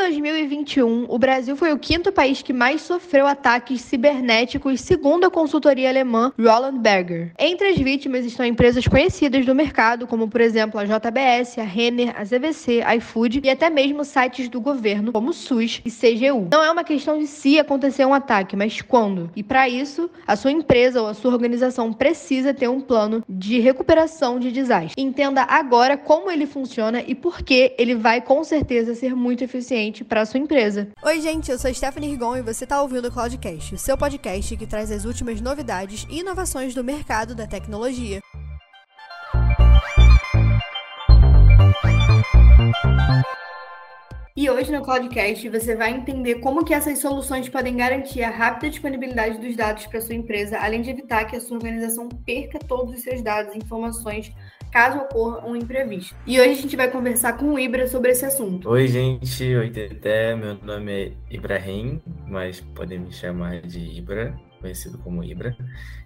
2021, o Brasil foi o quinto país que mais sofreu ataques cibernéticos, segundo a consultoria alemã Roland Berger. Entre as vítimas estão empresas conhecidas do mercado, como por exemplo a JBS, a Renner, a ZVC, a iFood e até mesmo sites do governo, como SUS e CGU. Não é uma questão de se acontecer um ataque, mas quando. E para isso, a sua empresa ou a sua organização precisa ter um plano de recuperação de desastre. Entenda agora como ele funciona e por que ele vai com certeza ser muito eficiente para a sua empresa. Oi, gente, eu sou Stephanie Rigon e você está ouvindo o Cloudcast, o seu podcast que traz as últimas novidades e inovações do mercado da tecnologia. E hoje no Cloudcast você vai entender como que essas soluções podem garantir a rápida disponibilidade dos dados para sua empresa, além de evitar que a sua organização perca todos os seus dados e informações caso ocorra um imprevisto. E hoje a gente vai conversar com o Ibra sobre esse assunto. Oi, gente. Oi, Teté. Meu nome é Ibrahim, mas podem me chamar de Ibra, conhecido como Ibra.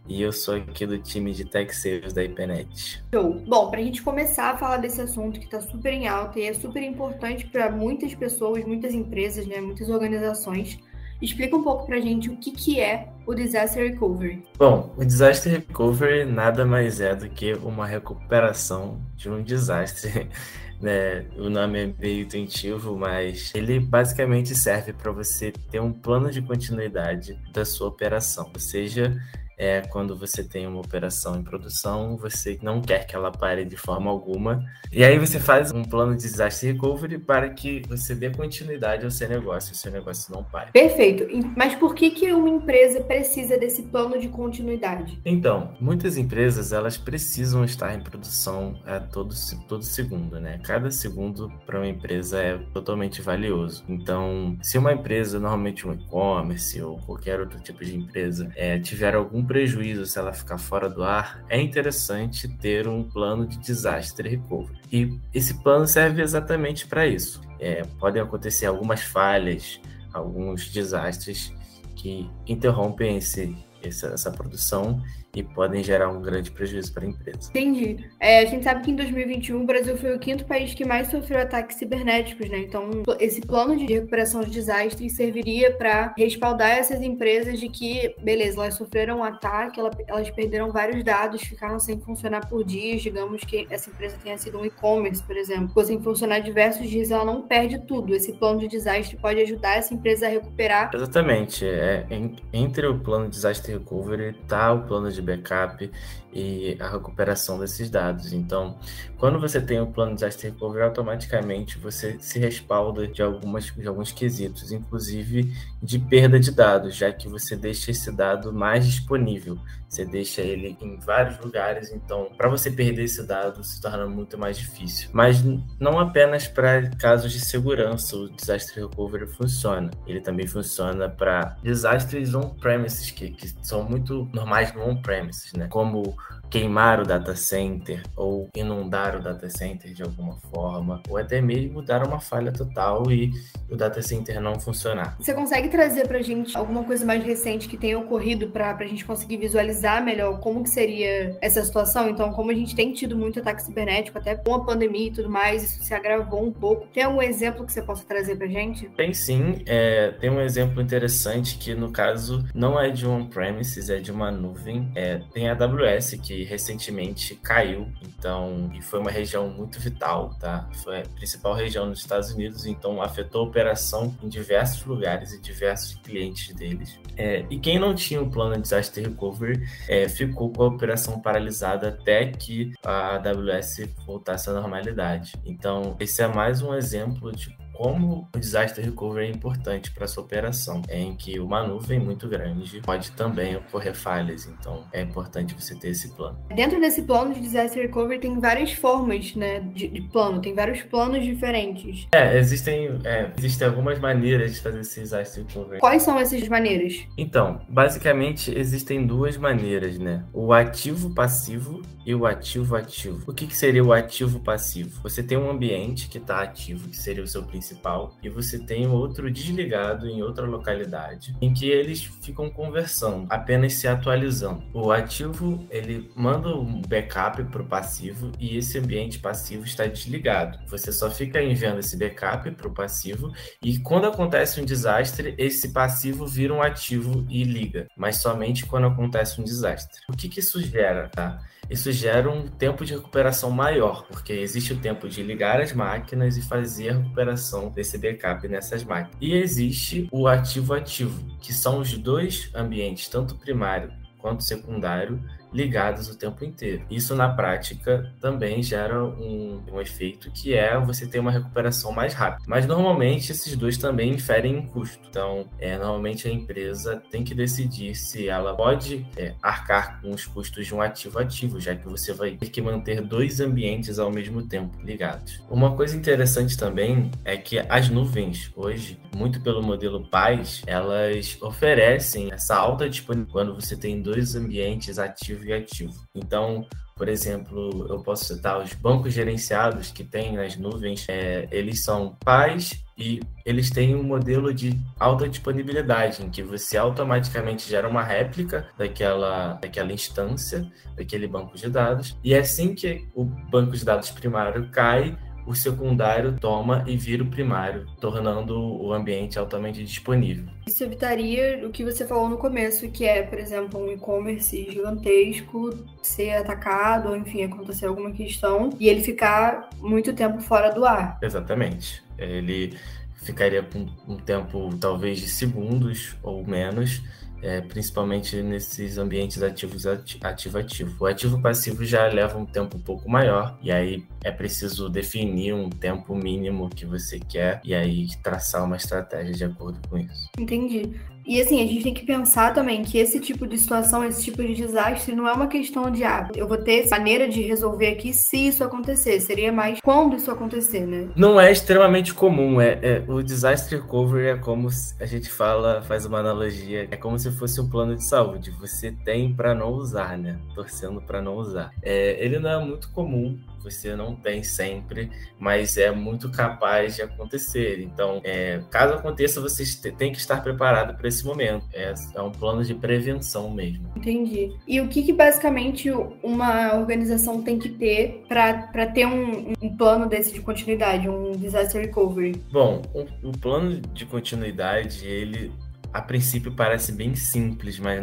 E eu sou aqui do time de Tech Sales da IPNET. Show. Bom, para a gente começar a falar desse assunto que está super em alta e é super importante para muitas pessoas, muitas empresas, né, muitas organizações, Explica um pouco para a gente o que, que é o Disaster Recovery. Bom, o Disaster Recovery nada mais é do que uma recuperação de um desastre. Né? O nome é meio intuitivo, mas ele basicamente serve para você ter um plano de continuidade da sua operação, ou seja, é quando você tem uma operação em produção, você não quer que ela pare de forma alguma. E aí você faz um plano de desastre recovery para que você dê continuidade ao seu negócio, o seu negócio não pare. Perfeito. Mas por que, que uma empresa precisa desse plano de continuidade? Então, muitas empresas elas precisam estar em produção a todo, todo segundo, né? Cada segundo para uma empresa é totalmente valioso. Então, se uma empresa, normalmente um e-commerce ou qualquer outro tipo de empresa, é, tiver algum prejuízo se ela ficar fora do ar, é interessante ter um plano de desastre recovery. E esse plano serve exatamente para isso. É, podem acontecer algumas falhas, alguns desastres que interrompem esse, essa, essa produção e podem gerar um grande prejuízo para a empresa. Entendi. É, a gente sabe que em 2021 o Brasil foi o quinto país que mais sofreu ataques cibernéticos, né? Então, esse plano de recuperação de desastres serviria para respaldar essas empresas de que, beleza, elas sofreram um ataque, elas perderam vários dados, ficaram sem funcionar por dias. Digamos que essa empresa tenha sido um e-commerce, por exemplo, ficou sem funcionar diversos dias, ela não perde tudo. Esse plano de desastre pode ajudar essa empresa a recuperar. Exatamente. É, entre o plano de desastre recovery está o plano de backup e a recuperação desses dados. Então, quando você tem o plano disaster recovery, automaticamente você se respalda de, algumas, de alguns quesitos, inclusive de perda de dados, já que você deixa esse dado mais disponível. Você deixa ele em vários lugares, então para você perder esse dado se torna muito mais difícil. Mas não apenas para casos de segurança o disaster recovery funciona. Ele também funciona para desastres on-premises, que, que são muito normais no on-premises, né? Como queimar o data center ou inundar o data center de alguma forma, ou até mesmo dar uma falha total e o data center não funcionar. Você consegue trazer para a gente alguma coisa mais recente que tenha ocorrido para a gente conseguir visualizar melhor como que seria essa situação? Então, como a gente tem tido muito ataque cibernético, até com a pandemia e tudo mais, isso se agravou um pouco. Tem algum exemplo que você possa trazer para a gente? Tem sim. É, tem um exemplo interessante que, no caso, não é de um on-premises, é de uma nuvem. É, tem a AWS que recentemente caiu, então, e foi uma região muito vital, tá? Foi a principal região nos Estados Unidos, então afetou a operação em diversos lugares e diversos clientes deles. É, e quem não tinha o um plano de disaster recovery é, ficou com a operação paralisada até que a AWS voltasse à normalidade. Então, esse é mais um exemplo de como o disaster recovery é importante para sua operação, é em que uma nuvem muito grande pode também ocorrer falhas, então é importante você ter esse plano. Dentro desse plano de disaster recovery tem várias formas, né, de, de plano, tem vários planos diferentes. É, existem, é, existem algumas maneiras de fazer esse disaster recovery. Quais são essas maneiras? Então, basicamente existem duas maneiras, né? O ativo passivo e o ativo ativo. O que, que seria o ativo passivo? Você tem um ambiente que está ativo, que seria o seu principal principal e você tem outro desligado em outra localidade, em que eles ficam conversando, apenas se atualizando. O ativo ele manda um backup para o passivo e esse ambiente passivo está desligado. Você só fica enviando esse backup para o passivo e quando acontece um desastre, esse passivo vira um ativo e liga, mas somente quando acontece um desastre. O que, que isso gera, tá? Isso gera um tempo de recuperação maior, porque existe o tempo de ligar as máquinas e fazer a recuperação desse backup nessas máquinas. E existe o ativo-ativo, que são os dois ambientes, tanto primário quanto secundário, ligados o tempo inteiro. Isso na prática também gera um, um, efeito que é você ter uma recuperação mais rápida. Mas normalmente esses dois também inferem em custo. Então, é, normalmente a empresa tem que decidir se ela pode é, arcar com os custos de um ativo ativo, já que você vai ter que manter dois ambientes ao mesmo tempo ligados. Uma coisa interessante também é que as nuvens hoje, muito pelo modelo PaaS, elas oferecem essa alta disponibilidade quando você tem dois ambientes ativos ativo. Então, por exemplo, eu posso citar os bancos gerenciados que tem nas nuvens, é, eles são pais e eles têm um modelo de alta disponibilidade, em que você automaticamente gera uma réplica daquela, daquela instância, daquele banco de dados, e é assim que o banco de dados primário cai, o secundário toma e vira o primário, tornando o ambiente altamente disponível. Isso evitaria o que você falou no começo, que é, por exemplo, um e-commerce gigantesco ser atacado, ou enfim, acontecer alguma questão e ele ficar muito tempo fora do ar. Exatamente. Ele ficaria com um tempo talvez de segundos ou menos é, principalmente nesses ambientes ativos ativo-ativo. O ativo passivo já leva um tempo um pouco maior, e aí é preciso definir um tempo mínimo que você quer e aí traçar uma estratégia de acordo com isso. Entendi. E assim, a gente tem que pensar também que esse tipo de situação, esse tipo de desastre, não é uma questão de, ah, eu vou ter maneira de resolver aqui se isso acontecer. Seria mais quando isso acontecer, né? Não é extremamente comum. É, é o disaster recovery é como a gente fala, faz uma analogia, é como se fosse um plano de saúde. Você tem para não usar, né? Torcendo para não usar. É, ele não é muito comum você não tem sempre, mas é muito capaz de acontecer. Então, é, caso aconteça, você tem que estar preparado para esse momento. É, é, um plano de prevenção mesmo. Entendi. E o que, que basicamente uma organização tem que ter para ter um, um, plano desse de continuidade, um disaster recovery? Bom, o, o plano de continuidade, ele a princípio parece bem simples, mas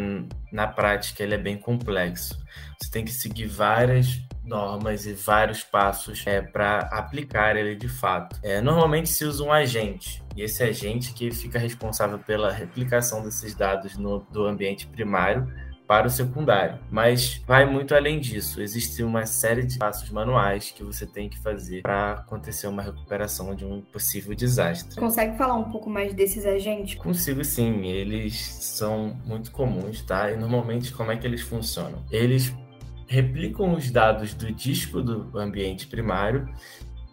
na prática ele é bem complexo. Você tem que seguir várias normas e vários passos é, para aplicar ele de fato. É, normalmente se usa um agente, e esse agente que fica responsável pela replicação desses dados no, do ambiente primário para o secundário. Mas vai muito além disso. Existe uma série de passos manuais que você tem que fazer para acontecer uma recuperação de um possível desastre. Consegue falar um pouco mais desses agentes? Consigo sim. Eles são muito comuns, tá? E normalmente como é que eles funcionam? Eles replicam os dados do disco do ambiente primário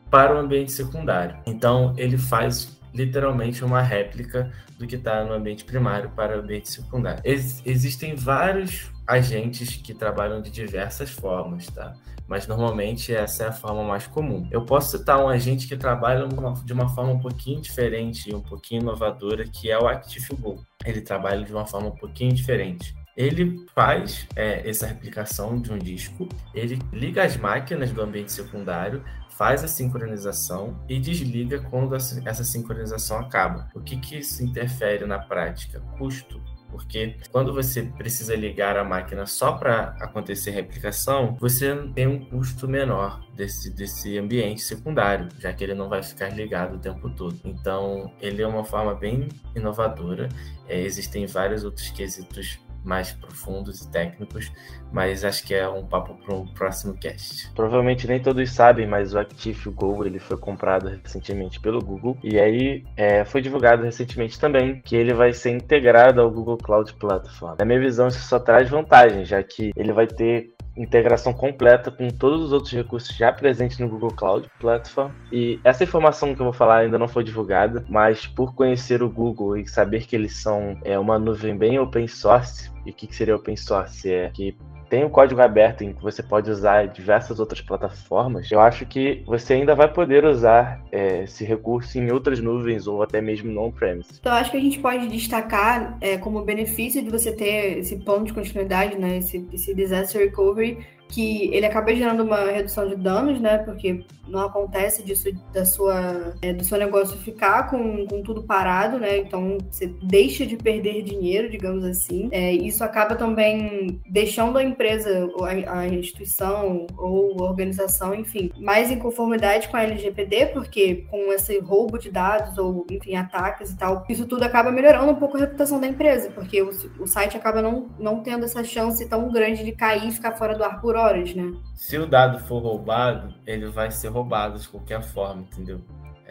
para o ambiente secundário. Então, ele faz literalmente uma réplica do que está no ambiente primário para o ambiente secundário. Ex existem vários agentes que trabalham de diversas formas, tá? Mas normalmente essa é a forma mais comum. Eu posso citar um agente que trabalha de uma forma um pouquinho diferente e um pouquinho inovadora, que é o ActiveGo. Ele trabalha de uma forma um pouquinho diferente ele faz é, essa replicação de um disco, ele liga as máquinas do ambiente secundário, faz a sincronização e desliga quando essa sincronização acaba. O que, que isso interfere na prática? Custo. Porque quando você precisa ligar a máquina só para acontecer replicação, você tem um custo menor desse, desse ambiente secundário, já que ele não vai ficar ligado o tempo todo. Então, ele é uma forma bem inovadora. É, existem vários outros quesitos mais profundos e técnicos, mas acho que é um papo para um próximo cast. Provavelmente nem todos sabem, mas o ActiveGo ele foi comprado recentemente pelo Google e aí é, foi divulgado recentemente também que ele vai ser integrado ao Google Cloud Platform. Na minha visão, isso só traz vantagens, já que ele vai ter integração completa com todos os outros recursos já presentes no Google Cloud Platform. E essa informação que eu vou falar ainda não foi divulgada, mas por conhecer o Google e saber que eles são é, uma nuvem bem open source, e o que, que seria open source? É que tem o código aberto em que você pode usar diversas outras plataformas, eu acho que você ainda vai poder usar é, esse recurso em outras nuvens ou até mesmo no on-premise. Então, acho que a gente pode destacar é, como benefício de você ter esse plano de continuidade, né, esse, esse disaster recovery, que ele acaba gerando uma redução de danos, né? Porque não acontece disso da sua, é, do seu negócio ficar com, com tudo parado, né? Então você deixa de perder dinheiro, digamos assim. É, isso acaba também deixando a empresa, a, a instituição ou a organização, enfim, mais em conformidade com a LGPD, porque com esse roubo de dados ou, enfim, ataques e tal, isso tudo acaba melhorando um pouco a reputação da empresa, porque o, o site acaba não, não tendo essa chance tão grande de cair e ficar fora do ar por horas, né? Se o dado for roubado, ele vai ser roubado de qualquer forma, entendeu?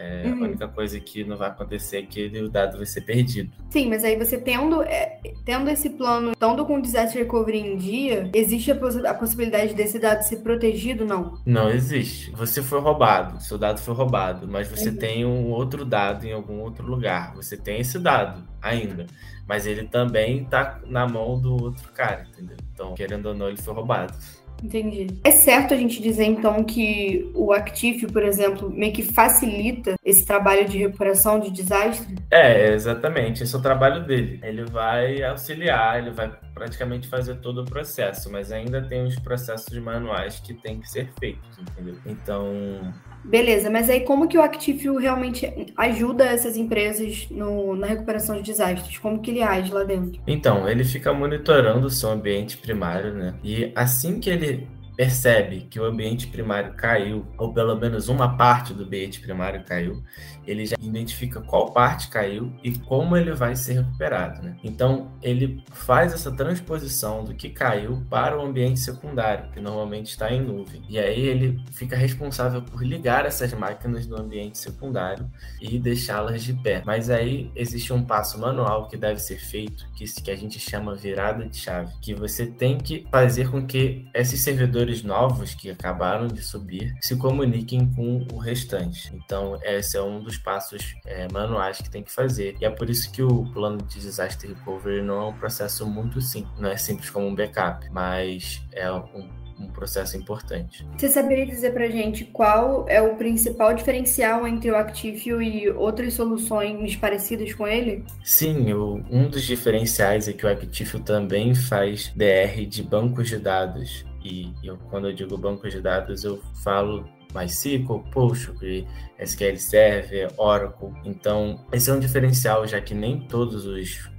É, uhum. A única coisa que não vai acontecer é que o dado vai ser perdido. Sim, mas aí você tendo, é, tendo esse plano, estando com o disaster recovery em dia, existe a, poss a, possibilidade desse dado ser protegido, não? Não existe. Você foi roubado, seu dado foi roubado, mas você uhum. tem um outro dado em algum outro lugar. Você tem esse dado ainda, mas ele também está na mão do outro cara, entendeu? Então, querendo ou não, ele foi roubado. Entendi. É certo a gente dizer, então, que o Actif, por exemplo, meio que facilita esse trabalho de recuperação de desastre? É, exatamente. Esse é o trabalho dele. Ele vai auxiliar, ele vai praticamente fazer todo o processo, mas ainda tem os processos manuais que tem que ser feitos, entendeu? Então, Beleza, mas aí como que o Actifio realmente ajuda essas empresas no, na recuperação de desastres? Como que ele age lá dentro? Então, ele fica monitorando o seu ambiente primário, né? E assim que ele percebe que o ambiente primário caiu, ou pelo menos uma parte do ambiente primário caiu, ele já identifica qual parte caiu e como ele vai ser recuperado. Né? Então, ele faz essa transposição do que caiu para o ambiente secundário, que normalmente está em nuvem. E aí ele fica responsável por ligar essas máquinas no ambiente secundário e deixá-las de pé. Mas aí existe um passo manual que deve ser feito, que, que a gente chama virada de chave, que você tem que fazer com que esses servidores servidores novos que acabaram de subir se comuniquem com o restante. Então, esse é um dos passos é, manuais que tem que fazer. E é por isso que o plano de disaster recovery não é um processo muito simples, não é simples como um backup, mas é um um processo importante. Você saberia dizer para gente qual é o principal diferencial entre o Actifio e outras soluções parecidas com ele? Sim, o, um dos diferenciais é que o Actifio também faz DR de bancos de dados. E eu, quando eu digo banco de dados, eu falo MySQL, Postgre, SQL Server, Oracle. Então, esse é um diferencial, já que nem todas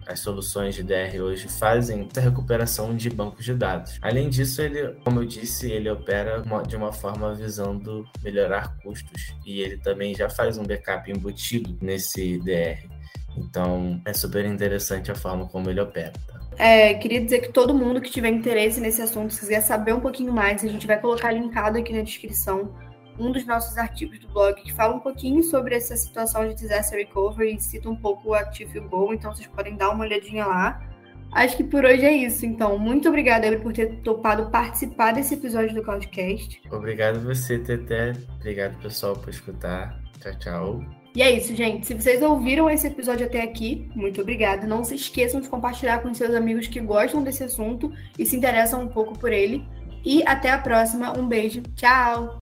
as soluções de DR hoje fazem essa recuperação de bancos de dados. Além disso, ele, como eu disse, ele opera de uma forma visando melhorar custos e ele também já faz um backup embutido nesse DR. Então, é super interessante a forma como ele opera. Tá? É, queria dizer que todo mundo que tiver interesse nesse assunto, se quiser saber um pouquinho mais, a gente vai colocar linkado aqui na descrição um dos nossos artigos do blog que fala um pouquinho sobre essa situação de disaster recovery e cita um pouco o Active Go, então vocês podem dar uma olhadinha lá. Acho que por hoje é isso, então. Muito obrigada, Eber, por ter topado participar desse episódio do Cloudcast. Obrigado você, Teté. Obrigado, pessoal, por escutar. Tchau, tchau. E é isso, gente. Se vocês ouviram esse episódio até aqui, muito obrigada. Não se esqueçam de compartilhar com seus amigos que gostam desse assunto e se interessam um pouco por ele. E até a próxima. Um beijo. Tchau!